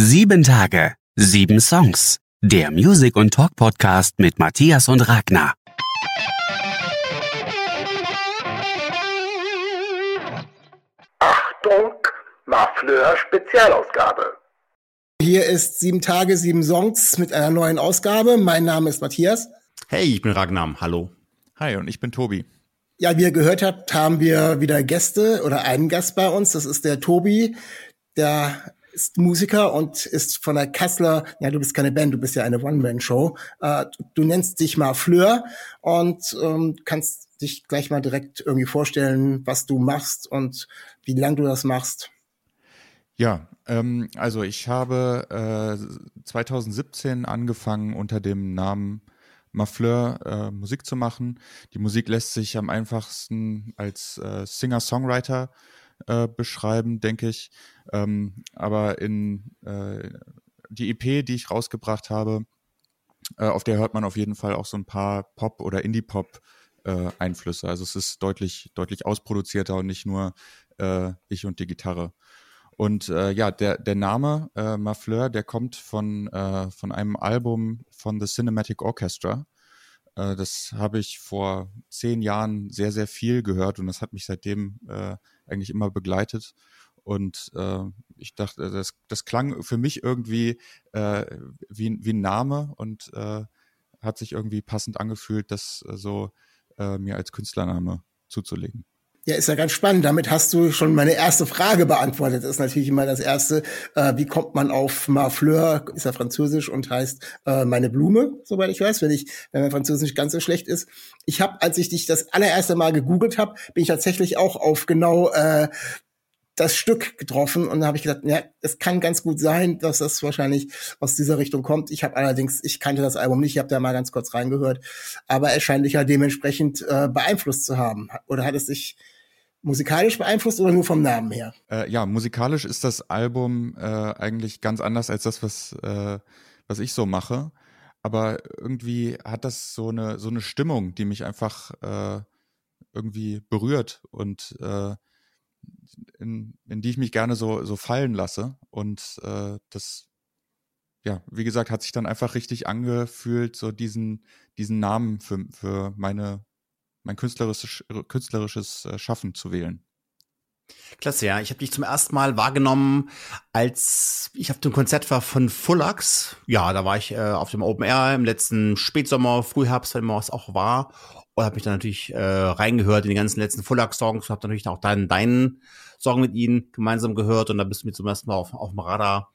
Sieben Tage, sieben Songs. Der Music und Talk Podcast mit Matthias und Ragnar. Achtung, Mafleur Spezialausgabe. Hier ist sieben Tage, sieben Songs mit einer neuen Ausgabe. Mein Name ist Matthias. Hey, ich bin Ragnar. Hallo. Hi, und ich bin Tobi. Ja, wie ihr gehört habt, haben wir wieder Gäste oder einen Gast bei uns. Das ist der Tobi. Der ist Musiker und ist von der Kassler, ja, du bist keine Band, du bist ja eine One-Man-Show. Äh, du nennst dich mal Fleur und ähm, kannst dich gleich mal direkt irgendwie vorstellen, was du machst und wie lange du das machst. Ja, ähm, also ich habe äh, 2017 angefangen unter dem Namen Mafleur äh, Musik zu machen. Die Musik lässt sich am einfachsten als äh, Singer-Songwriter äh, beschreiben, denke ich. Ähm, aber in äh, die EP, die ich rausgebracht habe, äh, auf der hört man auf jeden Fall auch so ein paar Pop- oder Indie-Pop äh. Also es ist deutlich, deutlich ausproduzierter und nicht nur äh, ich und die Gitarre. Und äh, ja, der, der Name äh, Mafleur, der kommt von, äh, von einem Album von The Cinematic Orchestra. Äh, das habe ich vor zehn Jahren sehr, sehr viel gehört und das hat mich seitdem äh, eigentlich immer begleitet. Und äh, ich dachte, das, das klang für mich irgendwie äh, wie, wie ein Name und äh, hat sich irgendwie passend angefühlt, das äh, so äh, mir als Künstlername zuzulegen. Ja, ist ja ganz spannend. Damit hast du schon meine erste Frage beantwortet. Das ist natürlich immer das erste. Äh, wie kommt man auf Marfleur? Ist ja französisch und heißt äh, meine Blume, soweit ich weiß, wenn ich, wenn mein Französisch ganz so schlecht ist. Ich habe, als ich dich das allererste Mal gegoogelt habe, bin ich tatsächlich auch auf genau äh, das Stück getroffen und da habe ich gedacht, ja, es kann ganz gut sein, dass das wahrscheinlich aus dieser Richtung kommt. Ich habe allerdings, ich kannte das Album nicht, ich habe da mal ganz kurz reingehört, aber es scheint dich ja dementsprechend äh, beeinflusst zu haben. Oder hat es dich musikalisch beeinflusst oder nur vom Namen her? Äh, ja, musikalisch ist das Album äh, eigentlich ganz anders als das, was, äh, was ich so mache. Aber irgendwie hat das so eine, so eine Stimmung, die mich einfach äh, irgendwie berührt und äh, in, in die ich mich gerne so, so fallen lasse. Und äh, das, ja, wie gesagt, hat sich dann einfach richtig angefühlt, so diesen, diesen Namen für, für meine, mein künstlerisches, künstlerisches äh, Schaffen zu wählen. Klasse, ja. Ich habe dich zum ersten Mal wahrgenommen, als ich auf dem Konzert war von Fullax. Ja, da war ich äh, auf dem Open Air im letzten Spätsommer, Frühherbst, wenn man was auch war. Und habe mich dann natürlich äh, reingehört in die ganzen letzten Fullax-Songs. Habe natürlich auch dann deinen Song mit ihnen gemeinsam gehört. Und da bist du mir zum ersten Mal auf, auf dem Radar,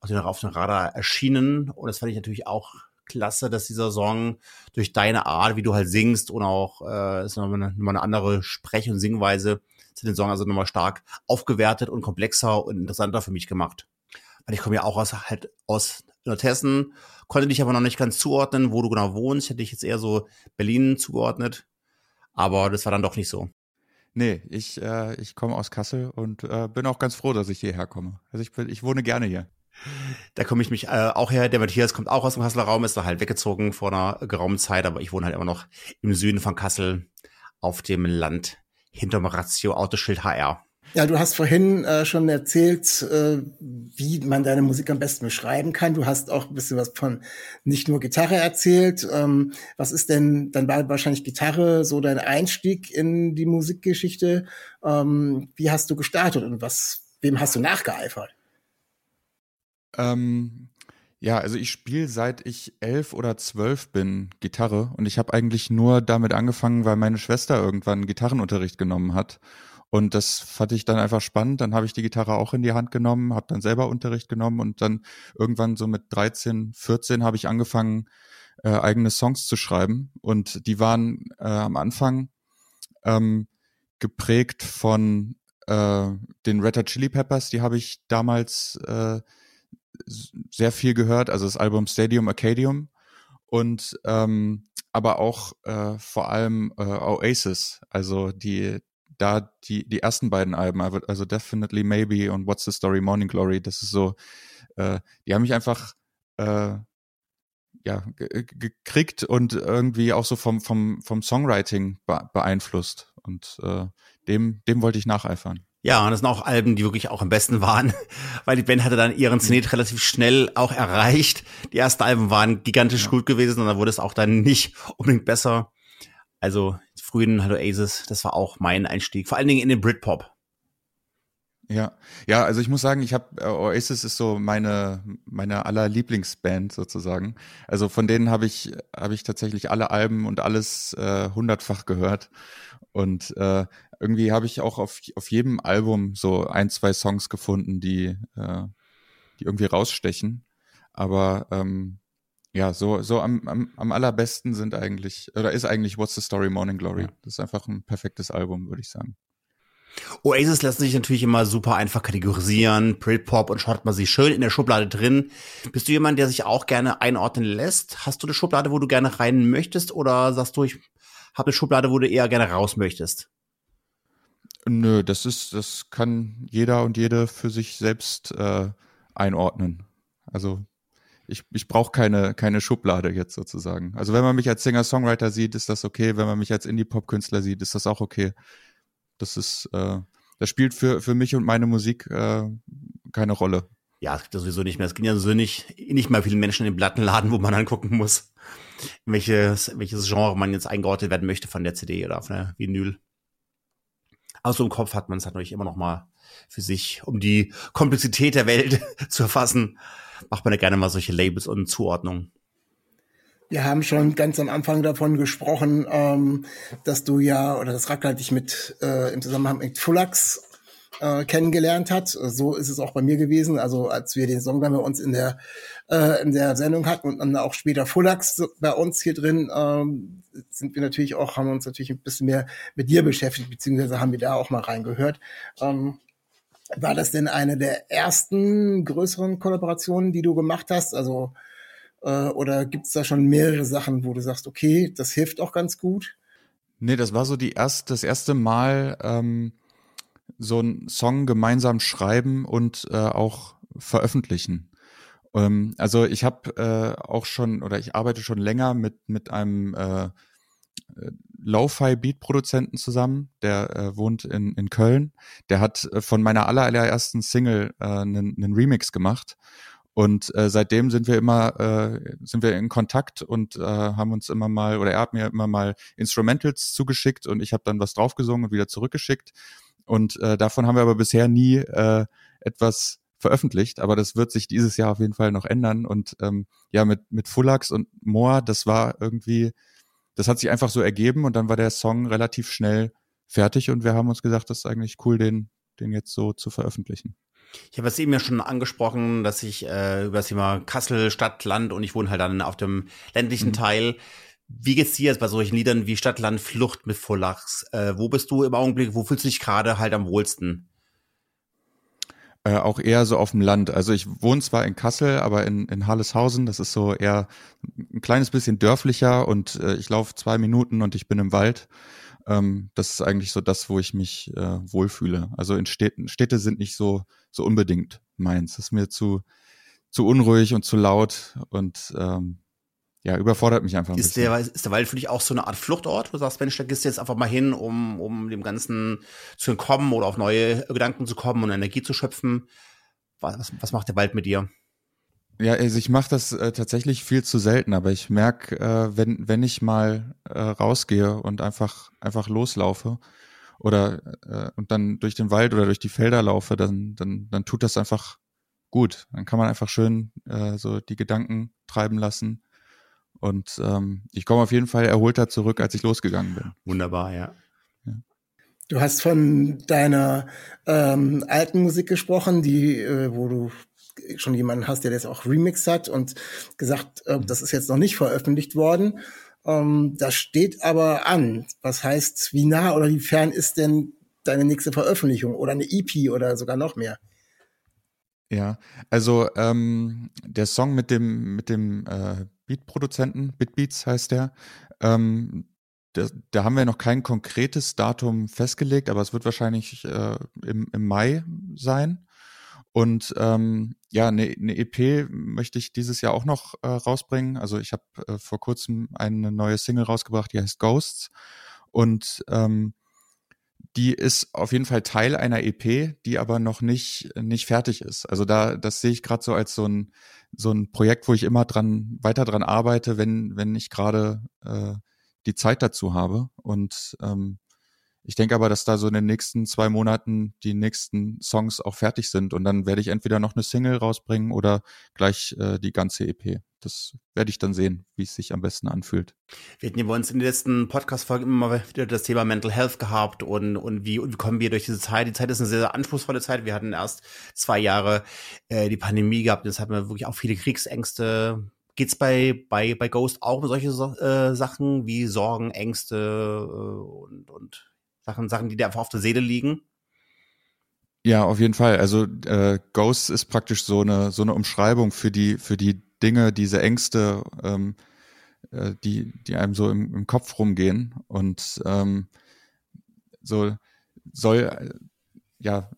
auf dem Radar erschienen. Und das fand ich natürlich auch klasse, dass dieser Song durch deine Art, wie du halt singst und auch äh, ist nochmal eine, nochmal eine andere Sprech- und Singweise, sind den Song also nochmal stark aufgewertet und komplexer und interessanter für mich gemacht. Weil ich komme ja auch aus halt aus Nordhessen, konnte dich aber noch nicht ganz zuordnen, wo du genau wohnst. Hätte ich jetzt eher so Berlin zugeordnet. Aber das war dann doch nicht so. Nee, ich, äh, ich komme aus Kassel und äh, bin auch ganz froh, dass ich hierher komme. Also ich, bin, ich wohne gerne hier. Da komme ich mich äh, auch her. Der Matthias kommt auch aus dem Kasseler Raum, ist da halt weggezogen vor einer geraumen Zeit, aber ich wohne halt immer noch im Süden von Kassel auf dem Land hinterm Ratio Autoschild HR. Ja, du hast vorhin äh, schon erzählt, äh, wie man deine Musik am besten beschreiben kann. Du hast auch ein bisschen was von nicht nur Gitarre erzählt. Ähm, was ist denn, dann war wahrscheinlich Gitarre so dein Einstieg in die Musikgeschichte. Ähm, wie hast du gestartet und was, wem hast du nachgeeifert? Ähm, ja, also ich spiele seit ich elf oder zwölf bin Gitarre und ich habe eigentlich nur damit angefangen, weil meine Schwester irgendwann Gitarrenunterricht genommen hat. Und das fand ich dann einfach spannend. Dann habe ich die Gitarre auch in die Hand genommen, habe dann selber Unterricht genommen und dann irgendwann so mit 13, 14 habe ich angefangen, äh, eigene Songs zu schreiben. Und die waren äh, am Anfang ähm, geprägt von äh, den Red Hot Chili Peppers, die habe ich damals äh, sehr viel gehört, also das Album Stadium Arcadium und ähm, aber auch äh, vor allem äh, Oasis, also die da die die ersten beiden Alben, also Definitely Maybe und What's the Story Morning Glory, das ist so, äh, die haben mich einfach äh, ja gekriegt und irgendwie auch so vom vom vom Songwriting beeinflusst und äh, dem dem wollte ich nacheifern. Ja, und das sind auch Alben, die wirklich auch am besten waren, weil die Band hatte dann ihren Zenit relativ schnell auch erreicht. Die ersten Alben waren gigantisch ja. gut gewesen und dann wurde es auch dann nicht unbedingt besser. Also die frühen Hello Aces, das war auch mein Einstieg, vor allen Dingen in den Britpop. Ja, ja, also ich muss sagen, ich habe äh, Oasis ist so meine meine aller Lieblingsband sozusagen. Also von denen habe ich habe ich tatsächlich alle Alben und alles äh, hundertfach gehört und äh, irgendwie habe ich auch auf, auf jedem Album so ein, zwei Songs gefunden, die, äh, die irgendwie rausstechen. Aber ähm, ja, so, so am, am, am allerbesten sind eigentlich, oder ist eigentlich What's the Story Morning Glory. Das ist einfach ein perfektes Album, würde ich sagen. Oasis lässt sich natürlich immer super einfach kategorisieren. Britpop und schaut man sie schön in der Schublade drin. Bist du jemand, der sich auch gerne einordnen lässt? Hast du eine Schublade, wo du gerne rein möchtest? Oder sagst du, ich habe eine Schublade, wo du eher gerne raus möchtest? Nö, das ist, das kann jeder und jede für sich selbst äh, einordnen. Also ich, ich brauche keine, keine Schublade jetzt sozusagen. Also wenn man mich als Singer-Songwriter sieht, ist das okay. Wenn man mich als Indie-Pop-Künstler sieht, ist das auch okay. Das ist, äh, das spielt für, für mich und meine Musik äh, keine Rolle. Ja, es gibt das sowieso nicht mehr. Es gibt ja so nicht, nicht mal viele Menschen im Plattenladen, wo man angucken muss, welches, welches Genre man jetzt eingeordnet werden möchte von der CD oder von der Vinyl. Aber so im Kopf hat man es natürlich immer noch mal für sich, um die Komplexität der Welt zu erfassen, macht man ja gerne mal solche Labels und Zuordnungen. Wir haben schon ganz am Anfang davon gesprochen, ähm, dass du ja, oder das Racker dich mit äh, im Zusammenhang mit Fulax äh, kennengelernt hat. So ist es auch bei mir gewesen. Also als wir den Song dann bei uns in der äh, in der Sendung hatten und dann auch später Fullax bei uns hier drin, ähm, sind wir natürlich auch, haben uns natürlich ein bisschen mehr mit dir beschäftigt, beziehungsweise haben wir da auch mal reingehört. Ähm, war das denn eine der ersten größeren Kollaborationen, die du gemacht hast? Also äh, oder gibt es da schon mehrere Sachen, wo du sagst, okay, das hilft auch ganz gut? Nee, das war so die erste, das erste Mal, ähm, so einen Song gemeinsam schreiben und äh, auch veröffentlichen. Ähm, also ich habe äh, auch schon oder ich arbeite schon länger mit mit einem äh, äh Lo-Fi Beat Produzenten zusammen, der äh, wohnt in in Köln. Der hat äh, von meiner allerersten Single äh, einen, einen Remix gemacht und äh, seitdem sind wir immer äh, sind wir in Kontakt und äh, haben uns immer mal oder er hat mir immer mal Instrumentals zugeschickt und ich habe dann was draufgesungen und wieder zurückgeschickt und äh, davon haben wir aber bisher nie äh, etwas veröffentlicht, aber das wird sich dieses Jahr auf jeden Fall noch ändern. Und ähm, ja, mit, mit Fullax und Moa, das war irgendwie, das hat sich einfach so ergeben und dann war der Song relativ schnell fertig und wir haben uns gesagt, das ist eigentlich cool, den, den jetzt so zu veröffentlichen. Ich habe es eben ja schon angesprochen, dass ich äh, über das Thema Kassel, Stadt, Land und ich wohne halt dann auf dem ländlichen mhm. Teil. Wie geht's dir jetzt bei solchen Liedern wie Stadt, Land, Flucht mit Fullachs? Äh, wo bist du im Augenblick? Wo fühlst du dich gerade halt am wohlsten? Äh, auch eher so auf dem Land. Also ich wohne zwar in Kassel, aber in, in Halleshausen, das ist so eher ein kleines bisschen dörflicher und äh, ich laufe zwei Minuten und ich bin im Wald. Ähm, das ist eigentlich so das, wo ich mich äh, wohlfühle. Also in Städten, Städte sind nicht so, so unbedingt meins. Das ist mir zu, zu unruhig und zu laut und ähm, ja, überfordert mich einfach ein ist bisschen. Der, ist der Wald für dich auch so eine Art Fluchtort? wo Du sagst, Mensch, da gehst du jetzt einfach mal hin, um, um dem Ganzen zu entkommen oder auf neue Gedanken zu kommen und Energie zu schöpfen. Was, was macht der Wald mit dir? Ja, also ich mache das äh, tatsächlich viel zu selten, aber ich merke, äh, wenn, wenn ich mal äh, rausgehe und einfach, einfach loslaufe oder äh, und dann durch den Wald oder durch die Felder laufe, dann, dann, dann tut das einfach gut. Dann kann man einfach schön äh, so die Gedanken treiben lassen und ähm, ich komme auf jeden Fall erholter zurück, als ich losgegangen bin. Wunderbar, ja. Du hast von deiner ähm, alten Musik gesprochen, die, äh, wo du schon jemanden hast, der das auch remixed hat und gesagt, äh, das ist jetzt noch nicht veröffentlicht worden. Ähm, das steht aber an. Was heißt, wie nah oder wie fern ist denn deine nächste Veröffentlichung oder eine EP oder sogar noch mehr? Ja, also ähm, der Song mit dem mit dem äh, Beat-Produzenten, Bitbeats heißt der, ähm, da, da haben wir noch kein konkretes Datum festgelegt, aber es wird wahrscheinlich äh, im, im Mai sein. Und ähm, ja, eine, eine EP möchte ich dieses Jahr auch noch äh, rausbringen. Also ich habe äh, vor kurzem eine neue Single rausgebracht, die heißt Ghosts. Und ähm, die ist auf jeden Fall Teil einer EP, die aber noch nicht nicht fertig ist. Also da das sehe ich gerade so als so ein so ein Projekt, wo ich immer dran weiter dran arbeite, wenn wenn ich gerade äh, die Zeit dazu habe. Und ähm, ich denke aber, dass da so in den nächsten zwei Monaten die nächsten Songs auch fertig sind und dann werde ich entweder noch eine Single rausbringen oder gleich äh, die ganze EP. Das werde ich dann sehen, wie es sich am besten anfühlt. Wir hatten ja bei uns in den letzten Podcast-Folgen immer wieder das Thema Mental Health gehabt und, und, wie, und wie kommen wir durch diese Zeit. Die Zeit ist eine sehr, sehr anspruchsvolle Zeit. Wir hatten erst zwei Jahre äh, die Pandemie gehabt. Jetzt hatten wir wirklich auch viele Kriegsängste. Geht's bei, bei, bei Ghost auch um solche äh, Sachen wie Sorgen, Ängste äh, und, und Sachen, Sachen, die dir einfach auf der Seele liegen. Ja, auf jeden Fall. Also äh, Ghost ist praktisch so eine so eine Umschreibung für die für die Dinge, diese Ängste, ähm, äh, die die einem so im, im Kopf rumgehen und ähm, so soll äh, ja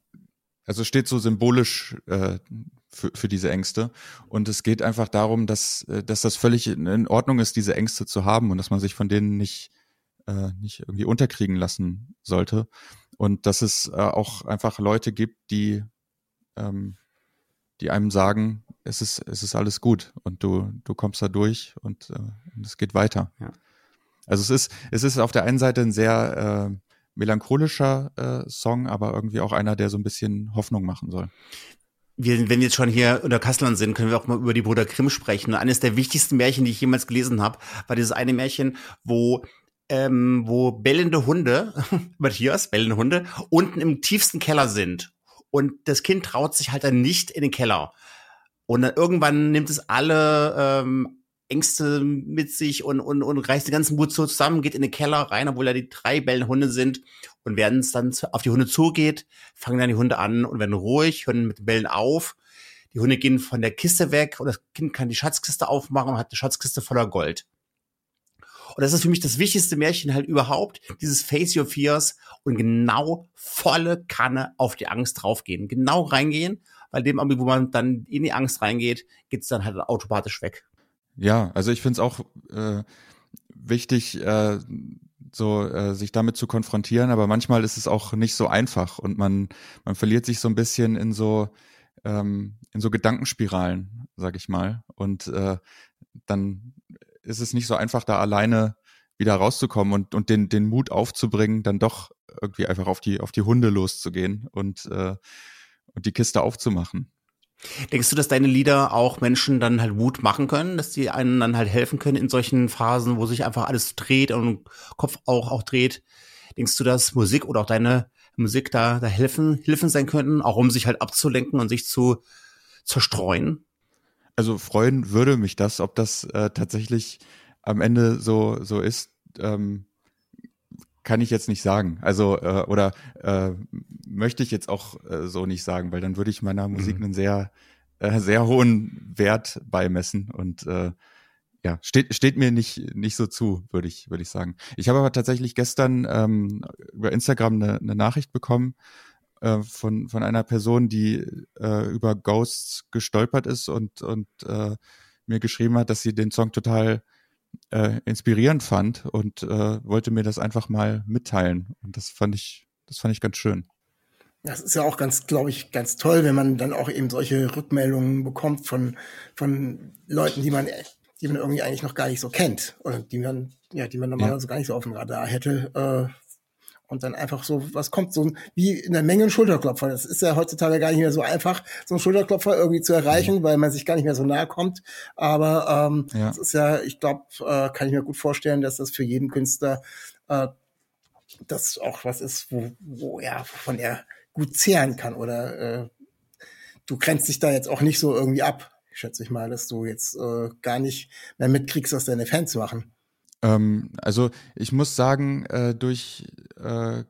also steht so symbolisch äh, für, für diese Ängste und es geht einfach darum, dass äh, dass das völlig in Ordnung ist, diese Ängste zu haben und dass man sich von denen nicht äh, nicht irgendwie unterkriegen lassen sollte. Und dass es äh, auch einfach Leute gibt, die, ähm, die einem sagen, es ist, es ist alles gut und du, du kommst da durch und, äh, und es geht weiter. Ja. Also es ist, es ist auf der einen Seite ein sehr äh, melancholischer äh, Song, aber irgendwie auch einer, der so ein bisschen Hoffnung machen soll. Wir, wenn wir jetzt schon hier unter Kasseln sind, können wir auch mal über die Bruder Grimm sprechen. Und eines der wichtigsten Märchen, die ich jemals gelesen habe, war dieses eine Märchen, wo ähm, wo bellende Hunde, Matthias, bellende Hunde, unten im tiefsten Keller sind. Und das Kind traut sich halt dann nicht in den Keller. Und dann irgendwann nimmt es alle ähm, Ängste mit sich und, und, und reißt den ganzen Mut so zusammen, geht in den Keller rein, obwohl da die drei bellenden Hunde sind. Und während es dann auf die Hunde zugeht, fangen dann die Hunde an und werden ruhig, hören mit den Bällen auf. Die Hunde gehen von der Kiste weg und das Kind kann die Schatzkiste aufmachen und hat eine Schatzkiste voller Gold. Und das ist für mich das wichtigste Märchen halt überhaupt, dieses Face Your Fears und genau volle Kanne auf die Angst draufgehen. Genau reingehen, weil dem wo man dann in die Angst reingeht, geht's dann halt automatisch weg. Ja, also ich finde es auch äh, wichtig, äh, so äh, sich damit zu konfrontieren, aber manchmal ist es auch nicht so einfach und man, man verliert sich so ein bisschen in so ähm, in so Gedankenspiralen, sag ich mal. Und äh, dann ist es nicht so einfach, da alleine wieder rauszukommen und, und den, den Mut aufzubringen, dann doch irgendwie einfach auf die, auf die Hunde loszugehen und, äh, und die Kiste aufzumachen. Denkst du, dass deine Lieder auch Menschen dann halt Mut machen können, dass die einen dann halt helfen können in solchen Phasen, wo sich einfach alles dreht und Kopf auch, auch dreht? Denkst du, dass Musik oder auch deine Musik da, da helfen, Hilfen sein könnten, auch um sich halt abzulenken und sich zu zerstreuen? Also freuen würde mich das, ob das äh, tatsächlich am Ende so so ist, ähm, kann ich jetzt nicht sagen. Also äh, oder äh, möchte ich jetzt auch äh, so nicht sagen, weil dann würde ich meiner Musik mhm. einen sehr äh, sehr hohen Wert beimessen und äh, ja steht steht mir nicht nicht so zu, würde ich würde ich sagen. Ich habe aber tatsächlich gestern ähm, über Instagram eine, eine Nachricht bekommen äh, von, von einer Person, die äh, über Ghosts gestolpert ist und, und äh, mir geschrieben hat, dass sie den Song total äh, inspirierend fand und äh, wollte mir das einfach mal mitteilen. Und das fand ich, das fand ich ganz schön. Das ist ja auch ganz, glaube ich, ganz toll, wenn man dann auch eben solche Rückmeldungen bekommt von, von Leuten, die man, die man irgendwie eigentlich noch gar nicht so kennt oder die man, ja, die man normalerweise ja. gar nicht so auf dem Radar hätte. Äh, und dann einfach so, was kommt, so wie in der Menge ein Schulterklopfer. Das ist ja heutzutage gar nicht mehr so einfach, so einen Schulterklopfer irgendwie zu erreichen, mhm. weil man sich gar nicht mehr so nahe kommt. Aber ähm, ja. das ist ja, ich glaube, äh, kann ich mir gut vorstellen, dass das für jeden Künstler äh, das auch was ist, wo, wo er von er gut zehren kann. Oder äh, du grenzt dich da jetzt auch nicht so irgendwie ab, schätze ich mal, dass du jetzt äh, gar nicht mehr mitkriegst, was deine Fans machen. Ähm, also ich muss sagen, äh, durch, äh,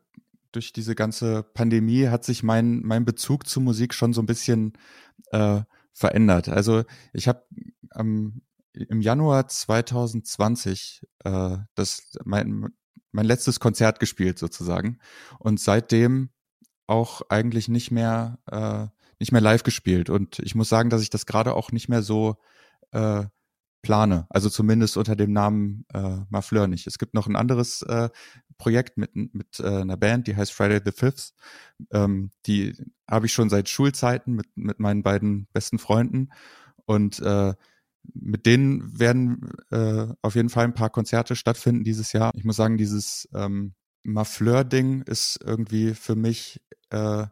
durch diese ganze Pandemie hat sich mein, mein Bezug zu Musik schon so ein bisschen äh, verändert. Also ich habe ähm, im Januar 2020 äh, das mein, mein letztes Konzert gespielt sozusagen und seitdem auch eigentlich nicht mehr äh, nicht mehr live gespielt und ich muss sagen, dass ich das gerade auch nicht mehr so äh, plane. Also zumindest unter dem Namen äh, Mafleur nicht. Es gibt noch ein anderes äh, Projekt mit, mit äh, einer Band, die heißt Friday the Fifth. Ähm, die habe ich schon seit Schulzeiten mit, mit meinen beiden besten Freunden. Und äh, mit denen werden äh, auf jeden Fall ein paar Konzerte stattfinden dieses Jahr. Ich muss sagen, dieses ähm, Mafleur-Ding ist irgendwie für mich äh,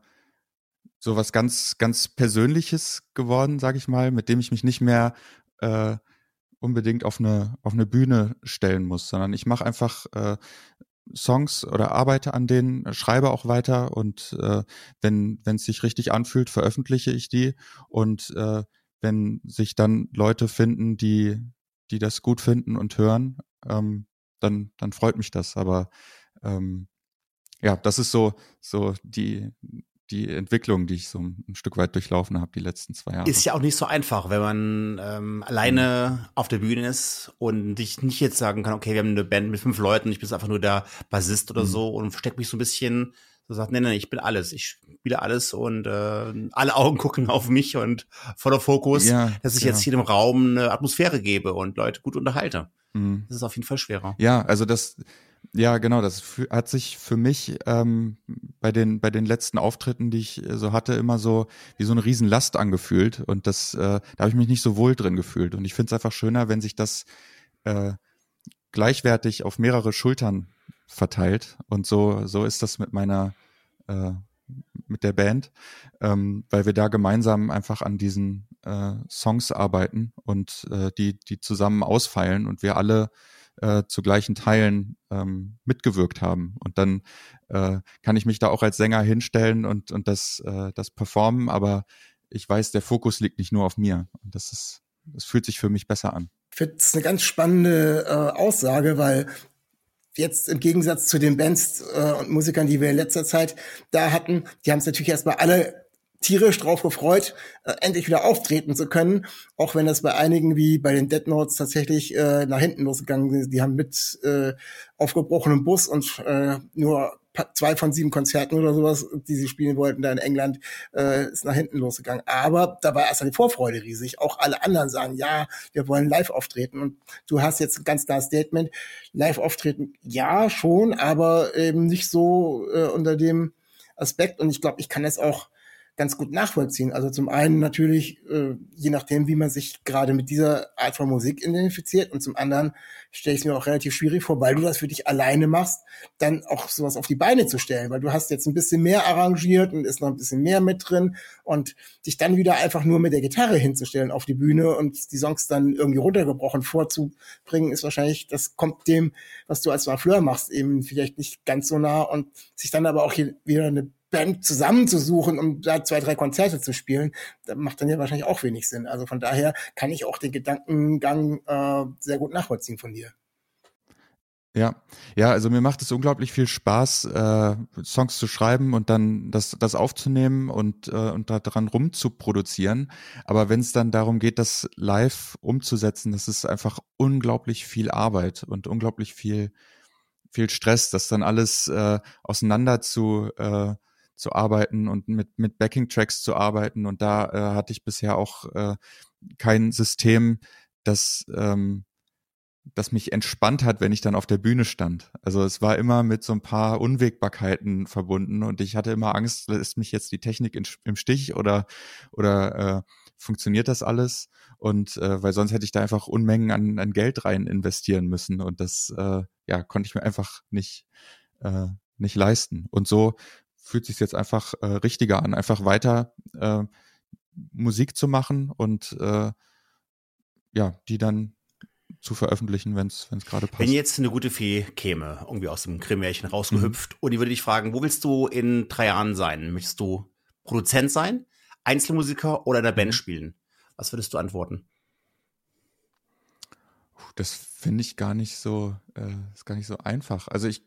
so was ganz, ganz Persönliches geworden, sage ich mal, mit dem ich mich nicht mehr äh, unbedingt auf eine, auf eine Bühne stellen muss, sondern ich mache einfach äh, Songs oder arbeite an denen, schreibe auch weiter und äh, wenn es sich richtig anfühlt, veröffentliche ich die und äh, wenn sich dann Leute finden, die die das gut finden und hören, ähm, dann dann freut mich das. Aber ähm, ja, das ist so so die die Entwicklung, die ich so ein Stück weit durchlaufen habe die letzten zwei Jahre. Ist ja auch nicht so einfach, wenn man ähm, alleine mhm. auf der Bühne ist und dich nicht jetzt sagen kann, okay, wir haben eine Band mit fünf Leuten, ich bin einfach nur der Bassist oder mhm. so und versteckt mich so ein bisschen so sagt, nee, nee, ich bin alles, ich spiele alles und äh, alle Augen gucken auf mich und voller Fokus, ja, dass ich ja. jetzt hier im Raum eine Atmosphäre gebe und Leute gut unterhalte. Mhm. Das ist auf jeden Fall schwerer. Ja, also das, ja, genau, das hat sich für mich ähm, bei den bei den letzten Auftritten, die ich äh, so hatte, immer so wie so eine Riesenlast angefühlt und das äh, da habe ich mich nicht so wohl drin gefühlt und ich finde es einfach schöner, wenn sich das äh, gleichwertig auf mehrere Schultern verteilt und so so ist das mit meiner äh, mit der Band, ähm, weil wir da gemeinsam einfach an diesen äh, Songs arbeiten und äh, die die zusammen ausfeilen und wir alle äh, zu gleichen Teilen ähm, mitgewirkt haben. Und dann äh, kann ich mich da auch als Sänger hinstellen und, und das, äh, das performen, aber ich weiß, der Fokus liegt nicht nur auf mir. Und das ist, das fühlt sich für mich besser an. Ich finde es eine ganz spannende äh, Aussage, weil jetzt im Gegensatz zu den Bands äh, und Musikern, die wir in letzter Zeit da hatten, die haben es natürlich erstmal alle tierisch drauf gefreut, äh, endlich wieder auftreten zu können, auch wenn das bei einigen wie bei den Dead Notes tatsächlich äh, nach hinten losgegangen ist. Die haben mit äh, aufgebrochenem Bus und äh, nur zwei von sieben Konzerten oder sowas, die sie spielen wollten, da in England, äh, ist nach hinten losgegangen. Aber da war erst die Vorfreude riesig. Auch alle anderen sagen, ja, wir wollen live auftreten. Und du hast jetzt ein ganz klares Statement. Live auftreten, ja, schon, aber eben nicht so äh, unter dem Aspekt. Und ich glaube, ich kann das auch ganz gut nachvollziehen. Also zum einen natürlich, äh, je nachdem, wie man sich gerade mit dieser Art von Musik identifiziert und zum anderen stelle ich es mir auch relativ schwierig vor, weil du das für dich alleine machst, dann auch sowas auf die Beine zu stellen, weil du hast jetzt ein bisschen mehr arrangiert und ist noch ein bisschen mehr mit drin und dich dann wieder einfach nur mit der Gitarre hinzustellen auf die Bühne und die Songs dann irgendwie runtergebrochen vorzubringen, ist wahrscheinlich, das kommt dem, was du als Fleur machst, eben vielleicht nicht ganz so nah und sich dann aber auch hier wieder eine Band zusammenzusuchen, um da zwei, drei Konzerte zu spielen, das macht dann ja wahrscheinlich auch wenig Sinn. Also von daher kann ich auch den Gedankengang äh, sehr gut nachvollziehen von dir. Ja, ja, also mir macht es unglaublich viel Spaß, äh, Songs zu schreiben und dann das, das aufzunehmen und, äh, und daran rumzuproduzieren. Aber wenn es dann darum geht, das live umzusetzen, das ist einfach unglaublich viel Arbeit und unglaublich viel, viel Stress, das dann alles äh, auseinander zu äh, zu arbeiten und mit, mit Backing-Tracks zu arbeiten. Und da äh, hatte ich bisher auch äh, kein System, das, ähm, das mich entspannt hat, wenn ich dann auf der Bühne stand. Also es war immer mit so ein paar Unwägbarkeiten verbunden und ich hatte immer Angst, ist mich jetzt die Technik in, im Stich oder, oder äh, funktioniert das alles? Und äh, weil sonst hätte ich da einfach Unmengen an, an Geld rein investieren müssen und das äh, ja konnte ich mir einfach nicht äh, nicht leisten. Und so fühlt sich jetzt einfach äh, richtiger an, einfach weiter äh, Musik zu machen und äh, ja, die dann zu veröffentlichen, wenn es gerade passt. Wenn jetzt eine gute Fee käme, irgendwie aus dem Grimmärchen rausgehüpft, mhm. und die würde dich fragen, wo willst du in drei Jahren sein? Möchtest du Produzent sein, Einzelmusiker oder in der Band mhm. spielen? Was würdest du antworten? Das finde ich gar nicht so, äh, ist gar nicht so einfach. Also ich,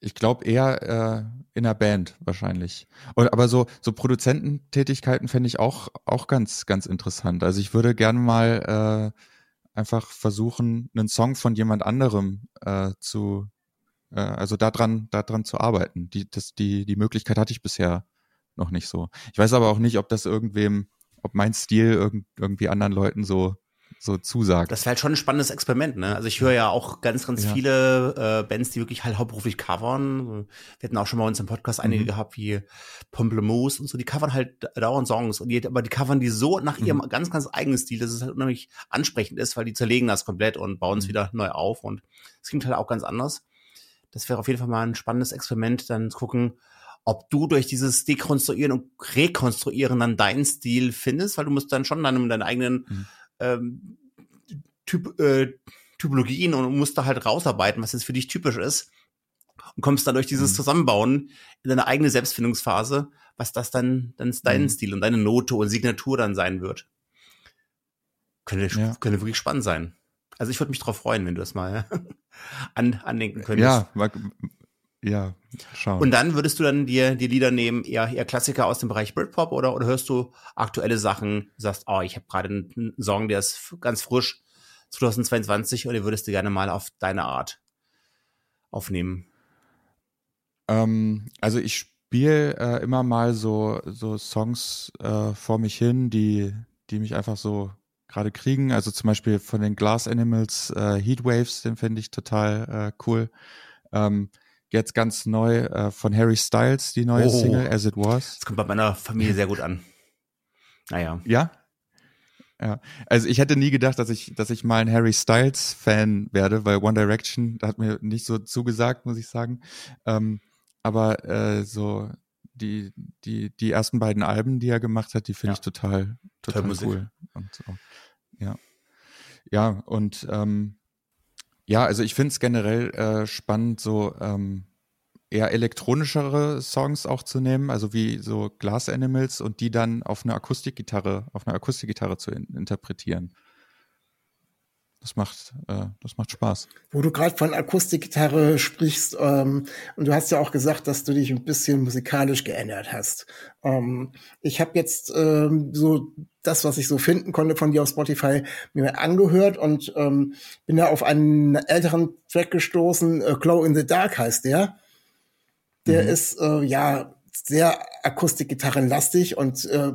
ich glaube eher äh, in einer Band wahrscheinlich. Und, aber so, so Produzententätigkeiten fände ich auch, auch ganz, ganz interessant. Also ich würde gerne mal äh, einfach versuchen, einen Song von jemand anderem äh, zu, äh, also daran, daran zu arbeiten. Die, das, die, die Möglichkeit hatte ich bisher noch nicht so. Ich weiß aber auch nicht, ob das irgendwem, ob mein Stil irgend, irgendwie anderen Leuten so so zusagt. Das wäre halt schon ein spannendes Experiment, ne? Also ich höre ja auch ganz, ganz ja. viele äh, Bands, die wirklich halt hauptberuflich covern. Wir hatten auch schon mal uns im Podcast einige mhm. gehabt, wie Pomplemousse und so, die covern halt dauernd Songs. Und die, aber die covern die so nach mhm. ihrem ganz, ganz eigenen Stil, dass es halt unheimlich ansprechend ist, weil die zerlegen das komplett und bauen es mhm. wieder neu auf. Und es klingt halt auch ganz anders. Das wäre auf jeden Fall mal ein spannendes Experiment, dann zu gucken, ob du durch dieses Dekonstruieren und Rekonstruieren dann deinen Stil findest, weil du musst dann schon dann deinen eigenen mhm ähm, typ, äh, Typologien und musst da halt rausarbeiten, was jetzt für dich typisch ist. Und kommst dann durch dieses mhm. Zusammenbauen in deine eigene Selbstfindungsphase, was das dann, dann ist dein mhm. Stil und deine Note und Signatur dann sein wird. Könnte, ja. könnte wirklich spannend sein. Also ich würde mich darauf freuen, wenn du das mal an, andenken könntest. Ja, ja, schauen. Und dann würdest du dann dir die Lieder nehmen, eher, eher Klassiker aus dem Bereich Britpop oder, oder hörst du aktuelle Sachen, sagst, oh, ich habe gerade einen Song, der ist ganz frisch, 2022, oder würdest du gerne mal auf deine Art aufnehmen? Ähm, also ich spiele äh, immer mal so, so Songs äh, vor mich hin, die, die mich einfach so gerade kriegen. Also zum Beispiel von den Glass Animals äh, Heatwaves, den finde ich total äh, cool. Ähm, jetzt ganz neu äh, von Harry Styles, die neue oh, Single As It Was. Das kommt bei meiner Familie sehr gut an. Naja. Ja? Ja. Also ich hätte nie gedacht, dass ich, dass ich mal ein Harry Styles Fan werde, weil One Direction hat mir nicht so zugesagt, muss ich sagen. Ähm, aber äh, so die, die, die ersten beiden Alben, die er gemacht hat, die finde ja. ich total, total cool. Und so. Ja. Ja, und ähm, ja, also ich finde es generell äh, spannend, so ähm, eher elektronischere Songs auch zu nehmen, also wie so Glass Animals und die dann auf eine Akustikgitarre, auf eine Akustikgitarre zu in interpretieren. Das macht, äh, das macht Spaß. Wo du gerade von Akustikgitarre sprichst, ähm, und du hast ja auch gesagt, dass du dich ein bisschen musikalisch geändert hast. Ähm, ich habe jetzt ähm, so das, was ich so finden konnte von dir auf Spotify, mir angehört und ähm, bin da auf einen älteren Track gestoßen, äh, Glow in the Dark heißt der. Der mhm. ist äh, ja sehr Akustikgitarrenlastig und äh,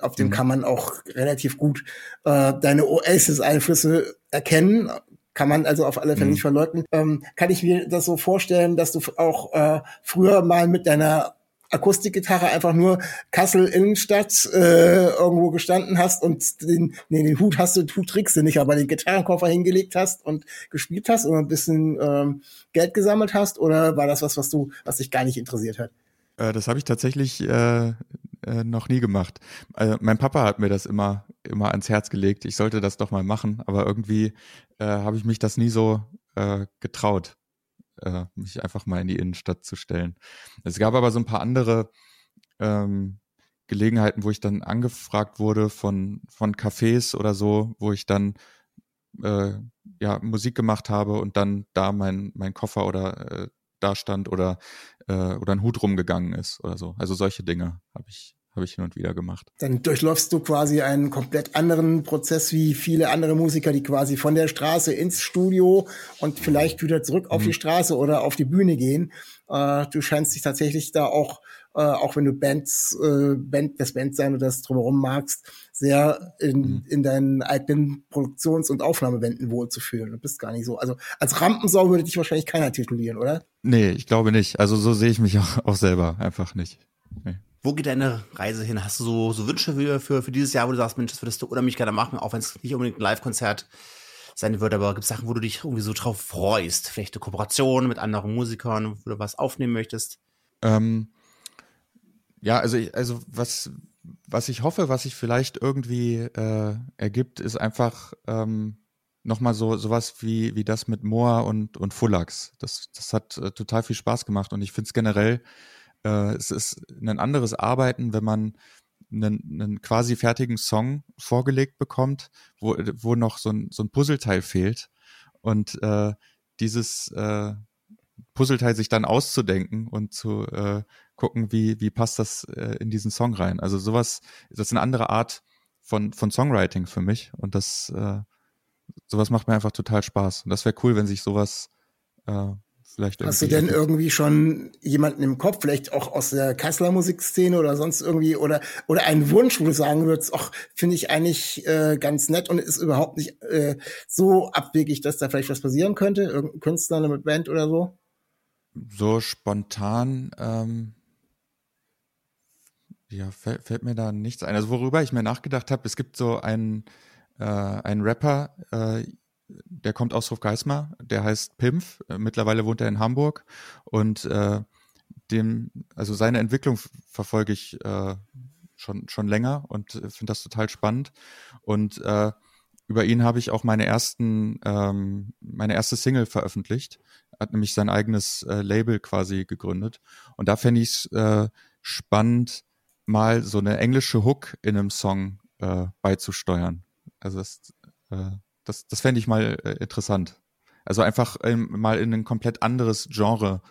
auf dem mhm. kann man auch relativ gut äh, deine Oasis-Einflüsse erkennen. Kann man also auf alle Fälle mhm. nicht verleugnen. Ähm, kann ich mir das so vorstellen, dass du auch äh, früher mal mit deiner Akustikgitarre einfach nur Kassel Innenstadt äh, irgendwo gestanden hast und den, nee, den Hut hast du, den Hut trägst du nicht, aber den Gitarrenkoffer hingelegt hast und gespielt hast und ein bisschen ähm, Geld gesammelt hast oder war das was, was du, was dich gar nicht interessiert hat? Äh, das habe ich tatsächlich äh, äh, noch nie gemacht. Also mein Papa hat mir das immer immer ans Herz gelegt. Ich sollte das doch mal machen, aber irgendwie äh, habe ich mich das nie so äh, getraut, äh, mich einfach mal in die Innenstadt zu stellen. Es gab aber so ein paar andere ähm, Gelegenheiten, wo ich dann angefragt wurde von von Cafés oder so, wo ich dann äh, ja Musik gemacht habe und dann da mein mein Koffer oder äh, da stand oder äh, oder ein Hut rumgegangen ist oder so. Also solche Dinge habe ich habe ich hin und wieder gemacht. Dann durchläufst du quasi einen komplett anderen Prozess wie viele andere Musiker, die quasi von der Straße ins Studio und vielleicht wieder zurück auf mhm. die Straße oder auf die Bühne gehen. Äh, du scheinst dich tatsächlich da auch, äh, auch wenn du Bands, äh, Band, das Band sein oder das drumherum magst, sehr in, mhm. in deinen eigenen Produktions- und Aufnahmewänden wohlzufühlen. Du bist gar nicht so. Also als Rampensau würde dich wahrscheinlich keiner titulieren, oder? Nee, ich glaube nicht. Also so sehe ich mich auch, auch selber einfach nicht. Nee. Wo geht deine Reise hin? Hast du so, so Wünsche für, für, für dieses Jahr, wo du sagst, Mensch, das würdest du unheimlich gerne machen, auch wenn es nicht unbedingt ein Live-Konzert sein wird, aber gibt es Sachen, wo du dich irgendwie so drauf freust? Vielleicht eine Kooperation mit anderen Musikern, wo du was aufnehmen möchtest? Ähm, ja, also, also was, was ich hoffe, was sich vielleicht irgendwie äh, ergibt, ist einfach ähm, nochmal so sowas wie, wie das mit Moa und, und Fullax. Das, das hat äh, total viel Spaß gemacht und ich finde es generell äh, es ist ein anderes Arbeiten, wenn man einen, einen quasi fertigen Song vorgelegt bekommt, wo, wo noch so ein, so ein Puzzleteil fehlt und äh, dieses äh, Puzzleteil sich dann auszudenken und zu äh, gucken, wie, wie passt das äh, in diesen Song rein. Also sowas, das ist eine andere Art von, von Songwriting für mich und das, äh, sowas macht mir einfach total Spaß. Und das wäre cool, wenn sich sowas äh, vielleicht Hast du denn irgendwie schon jemanden im Kopf, vielleicht auch aus der Kasseler Musikszene oder sonst irgendwie oder oder einen Wunsch, wo du sagen würdest, ach, finde ich eigentlich äh, ganz nett und ist überhaupt nicht äh, so abwegig, dass da vielleicht was passieren könnte, irgendein Künstler eine Band oder so? So spontan, ähm, ja, fällt, fällt mir da nichts ein. Also worüber ich mir nachgedacht habe, es gibt so einen, äh, einen Rapper, äh, der kommt aus Hofgeismar, der heißt Pimpf. Mittlerweile wohnt er in Hamburg und äh, dem, also seine Entwicklung verfolge ich äh, schon, schon länger und finde das total spannend. Und äh, über ihn habe ich auch meine ersten, ähm, meine erste Single veröffentlicht. Hat nämlich sein eigenes äh, Label quasi gegründet. Und da fände ich es äh, spannend, mal so eine englische Hook in einem Song äh, beizusteuern. Also das, äh, das, das fände ich mal äh, interessant. Also einfach ähm, mal in ein komplett anderes Genre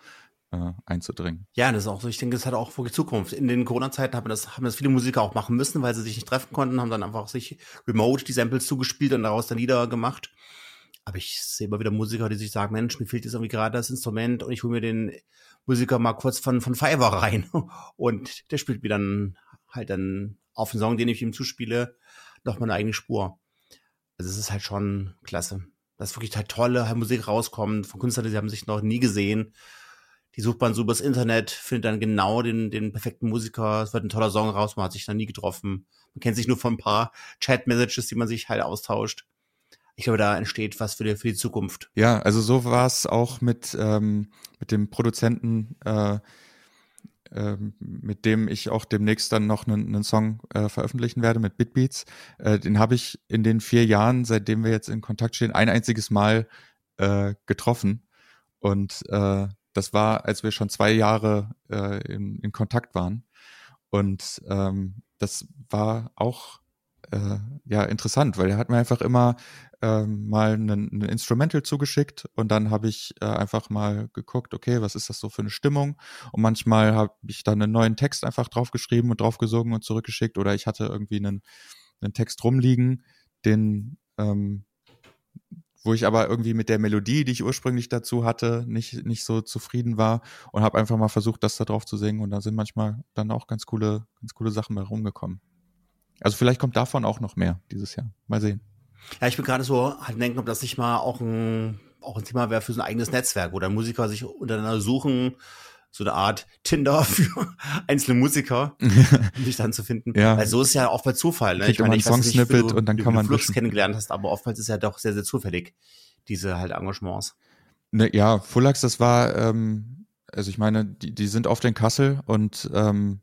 äh, einzudringen. Ja, das ist auch so. Ich denke, das hat auch wirklich Zukunft. In den Corona-Zeiten haben das, haben das viele Musiker auch machen müssen, weil sie sich nicht treffen konnten, haben dann einfach sich remote die Samples zugespielt und daraus dann Lieder gemacht. Aber ich sehe immer wieder Musiker, die sich sagen, Mensch, mir fehlt jetzt irgendwie gerade das Instrument und ich hole mir den Musiker mal kurz von, von Fiverr rein. Und der spielt mir dann halt dann auf den Song, den ich ihm zuspiele, noch mal eine eigene Spur. Also es ist halt schon klasse. Dass wirklich halt tolle halt Musik rauskommt von Künstlern, die haben sich noch nie gesehen. Die sucht man so übers Internet, findet dann genau den, den perfekten Musiker. Es wird ein toller Song raus, man hat sich noch nie getroffen. Man kennt sich nur von ein paar Chat-Messages, die man sich halt austauscht. Ich glaube, da entsteht was für die, für die Zukunft. Ja, also so war es auch mit, ähm, mit dem Produzenten äh, ähm, mit dem ich auch demnächst dann noch einen, einen Song äh, veröffentlichen werde mit Bitbeats. Äh, den habe ich in den vier Jahren, seitdem wir jetzt in Kontakt stehen, ein einziges Mal äh, getroffen. Und äh, das war, als wir schon zwei Jahre äh, in, in Kontakt waren. Und ähm, das war auch äh, ja interessant, weil er hat mir einfach immer ähm, mal einen Instrumental zugeschickt und dann habe ich äh, einfach mal geguckt, okay, was ist das so für eine Stimmung? Und manchmal habe ich dann einen neuen Text einfach draufgeschrieben und draufgesungen und zurückgeschickt oder ich hatte irgendwie einen, einen Text rumliegen, den ähm, wo ich aber irgendwie mit der Melodie, die ich ursprünglich dazu hatte, nicht, nicht so zufrieden war und habe einfach mal versucht, das da drauf zu singen und da sind manchmal dann auch ganz coole, ganz coole Sachen bei rumgekommen. Also vielleicht kommt davon auch noch mehr dieses Jahr. Mal sehen. Ja, ich bin gerade so halt denken, ob das nicht mal auch ein, auch ein Thema wäre für so ein eigenes Netzwerk, wo dann Musiker sich untereinander suchen, so eine Art Tinder für einzelne Musiker, um sich dann zu finden. Ja. Weil so ist ja auch bei Zufall. Ne? Kriegt man einen Songsnippet und dann kann man Flux kennengelernt hast, aber oftmals ist ja doch sehr, sehr zufällig, diese halt Engagements. Ne, ja, Fullax, das war, ähm, also ich meine, die, die sind oft in Kassel und ähm,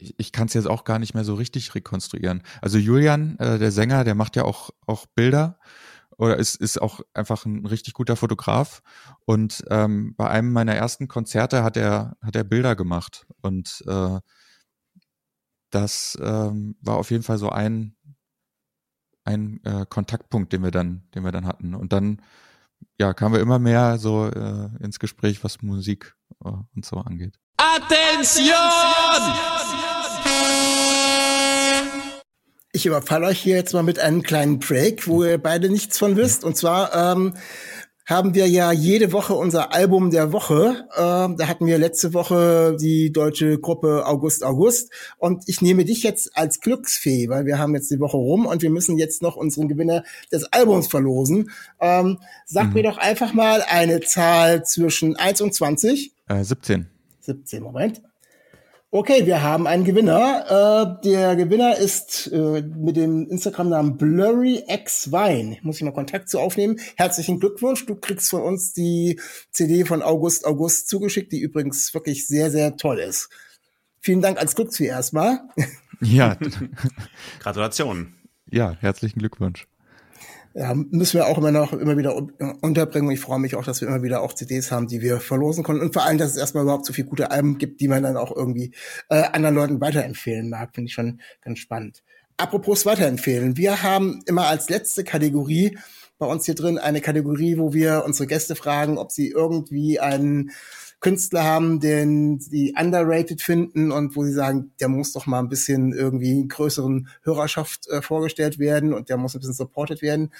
ich, ich kann es jetzt auch gar nicht mehr so richtig rekonstruieren. Also Julian, äh, der Sänger, der macht ja auch, auch Bilder oder ist, ist auch einfach ein richtig guter Fotograf. Und ähm, bei einem meiner ersten Konzerte hat er, hat er Bilder gemacht. Und äh, das ähm, war auf jeden Fall so ein, ein äh, Kontaktpunkt, den wir dann, den wir dann hatten. Und dann ja, kamen wir immer mehr so äh, ins Gespräch, was Musik äh, und so angeht. Ich überfalle euch hier jetzt mal mit einem kleinen Break, wo ihr beide nichts von wisst. Und zwar ähm, haben wir ja jede Woche unser Album der Woche. Ähm, da hatten wir letzte Woche die deutsche Gruppe August August. Und ich nehme dich jetzt als Glücksfee, weil wir haben jetzt die Woche rum und wir müssen jetzt noch unseren Gewinner des Albums verlosen. Ähm, sag Mhm. mir doch einfach mal eine Zahl zwischen 1 und 20. Äh, 17. 17, Moment. Okay, wir haben einen Gewinner. Äh, der Gewinner ist äh, mit dem Instagram-Namen Blurry X Wein. Muss ich mal Kontakt zu aufnehmen. Herzlichen Glückwunsch. Du kriegst von uns die CD von August August zugeschickt, die übrigens wirklich sehr, sehr toll ist. Vielen Dank als Glücksfee erstmal. Ja, Gratulation. ja, herzlichen Glückwunsch. Ja, müssen wir auch immer noch immer wieder unterbringen. Ich freue mich auch, dass wir immer wieder auch CDs haben, die wir verlosen können. Und vor allem, dass es erstmal überhaupt so viele gute Alben gibt, die man dann auch irgendwie äh, anderen Leuten weiterempfehlen mag. Finde ich schon ganz spannend. Apropos weiterempfehlen. Wir haben immer als letzte Kategorie bei uns hier drin eine Kategorie, wo wir unsere Gäste fragen, ob sie irgendwie einen Künstler haben, den sie underrated finden und wo sie sagen, der muss doch mal ein bisschen irgendwie größeren Hörerschaft äh, vorgestellt werden und der muss ein bisschen supported werden.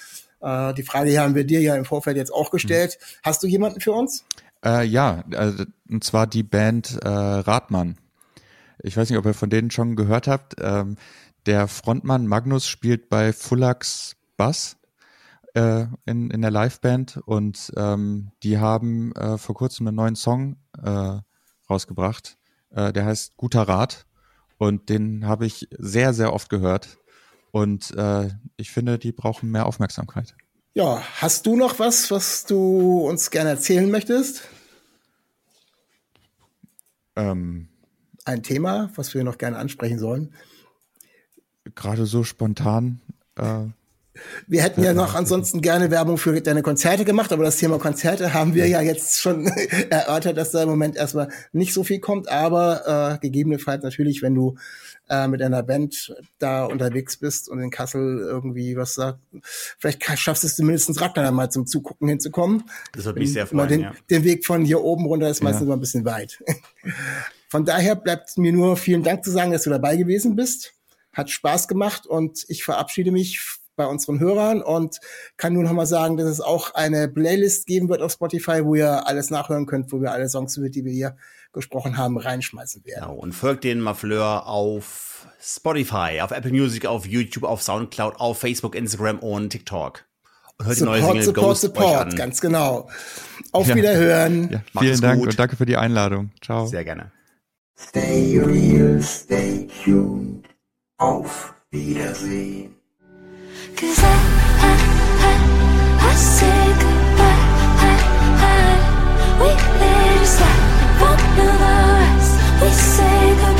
Äh, die Frage hier haben wir dir ja im Vorfeld jetzt auch gestellt. Mhm. Hast du jemanden für uns? Äh, ja, also, und zwar die Band äh, Radmann. Ich weiß nicht, ob ihr von denen schon gehört habt. Ähm, der Frontmann Magnus spielt bei Fullax Bass äh, in, in der Liveband und ähm, die haben äh, vor kurzem einen neuen Song äh, rausgebracht. Äh, der heißt Guter Rat und den habe ich sehr, sehr oft gehört und äh, ich finde, die brauchen mehr Aufmerksamkeit. Ja, hast du noch was, was du uns gerne erzählen möchtest? Ähm, Ein Thema, was wir noch gerne ansprechen sollen? Gerade so spontan äh, wir hätten ja noch ansonsten gerne Werbung für deine Konzerte gemacht, aber das Thema Konzerte haben wir ja jetzt schon erörtert, dass da im Moment erstmal nicht so viel kommt, aber äh, gegebenenfalls natürlich, wenn du äh, mit einer Band da unterwegs bist und in Kassel irgendwie was sagt, vielleicht schaffst du es zumindest Ragnar mal zum Zugucken hinzukommen. Das würde mich sehr freuen, den, ja. den Weg von hier oben runter ist meistens ja. immer ein bisschen weit. Von daher bleibt mir nur vielen Dank zu sagen, dass du dabei gewesen bist. Hat Spaß gemacht und ich verabschiede mich bei unseren Hörern und kann nur noch mal sagen, dass es auch eine Playlist geben wird auf Spotify, wo ihr alles nachhören könnt, wo wir alle Songs, die wir hier gesprochen haben, reinschmeißen werden. Genau, und folgt den Mafleur auf Spotify, auf Apple Music, auf YouTube, auf Soundcloud, auf Facebook, Instagram und TikTok. Und hört support, die neue Single support, Ghost support, ganz genau. Auf ja. Wiederhören. Ja, vielen Dank gut. und danke für die Einladung. Ciao. Sehr gerne. Stay real, stay tuned. Auf Wiedersehen. Cause I, I, I, say goodbye. I, I, we let it slide. Us, we say goodbye.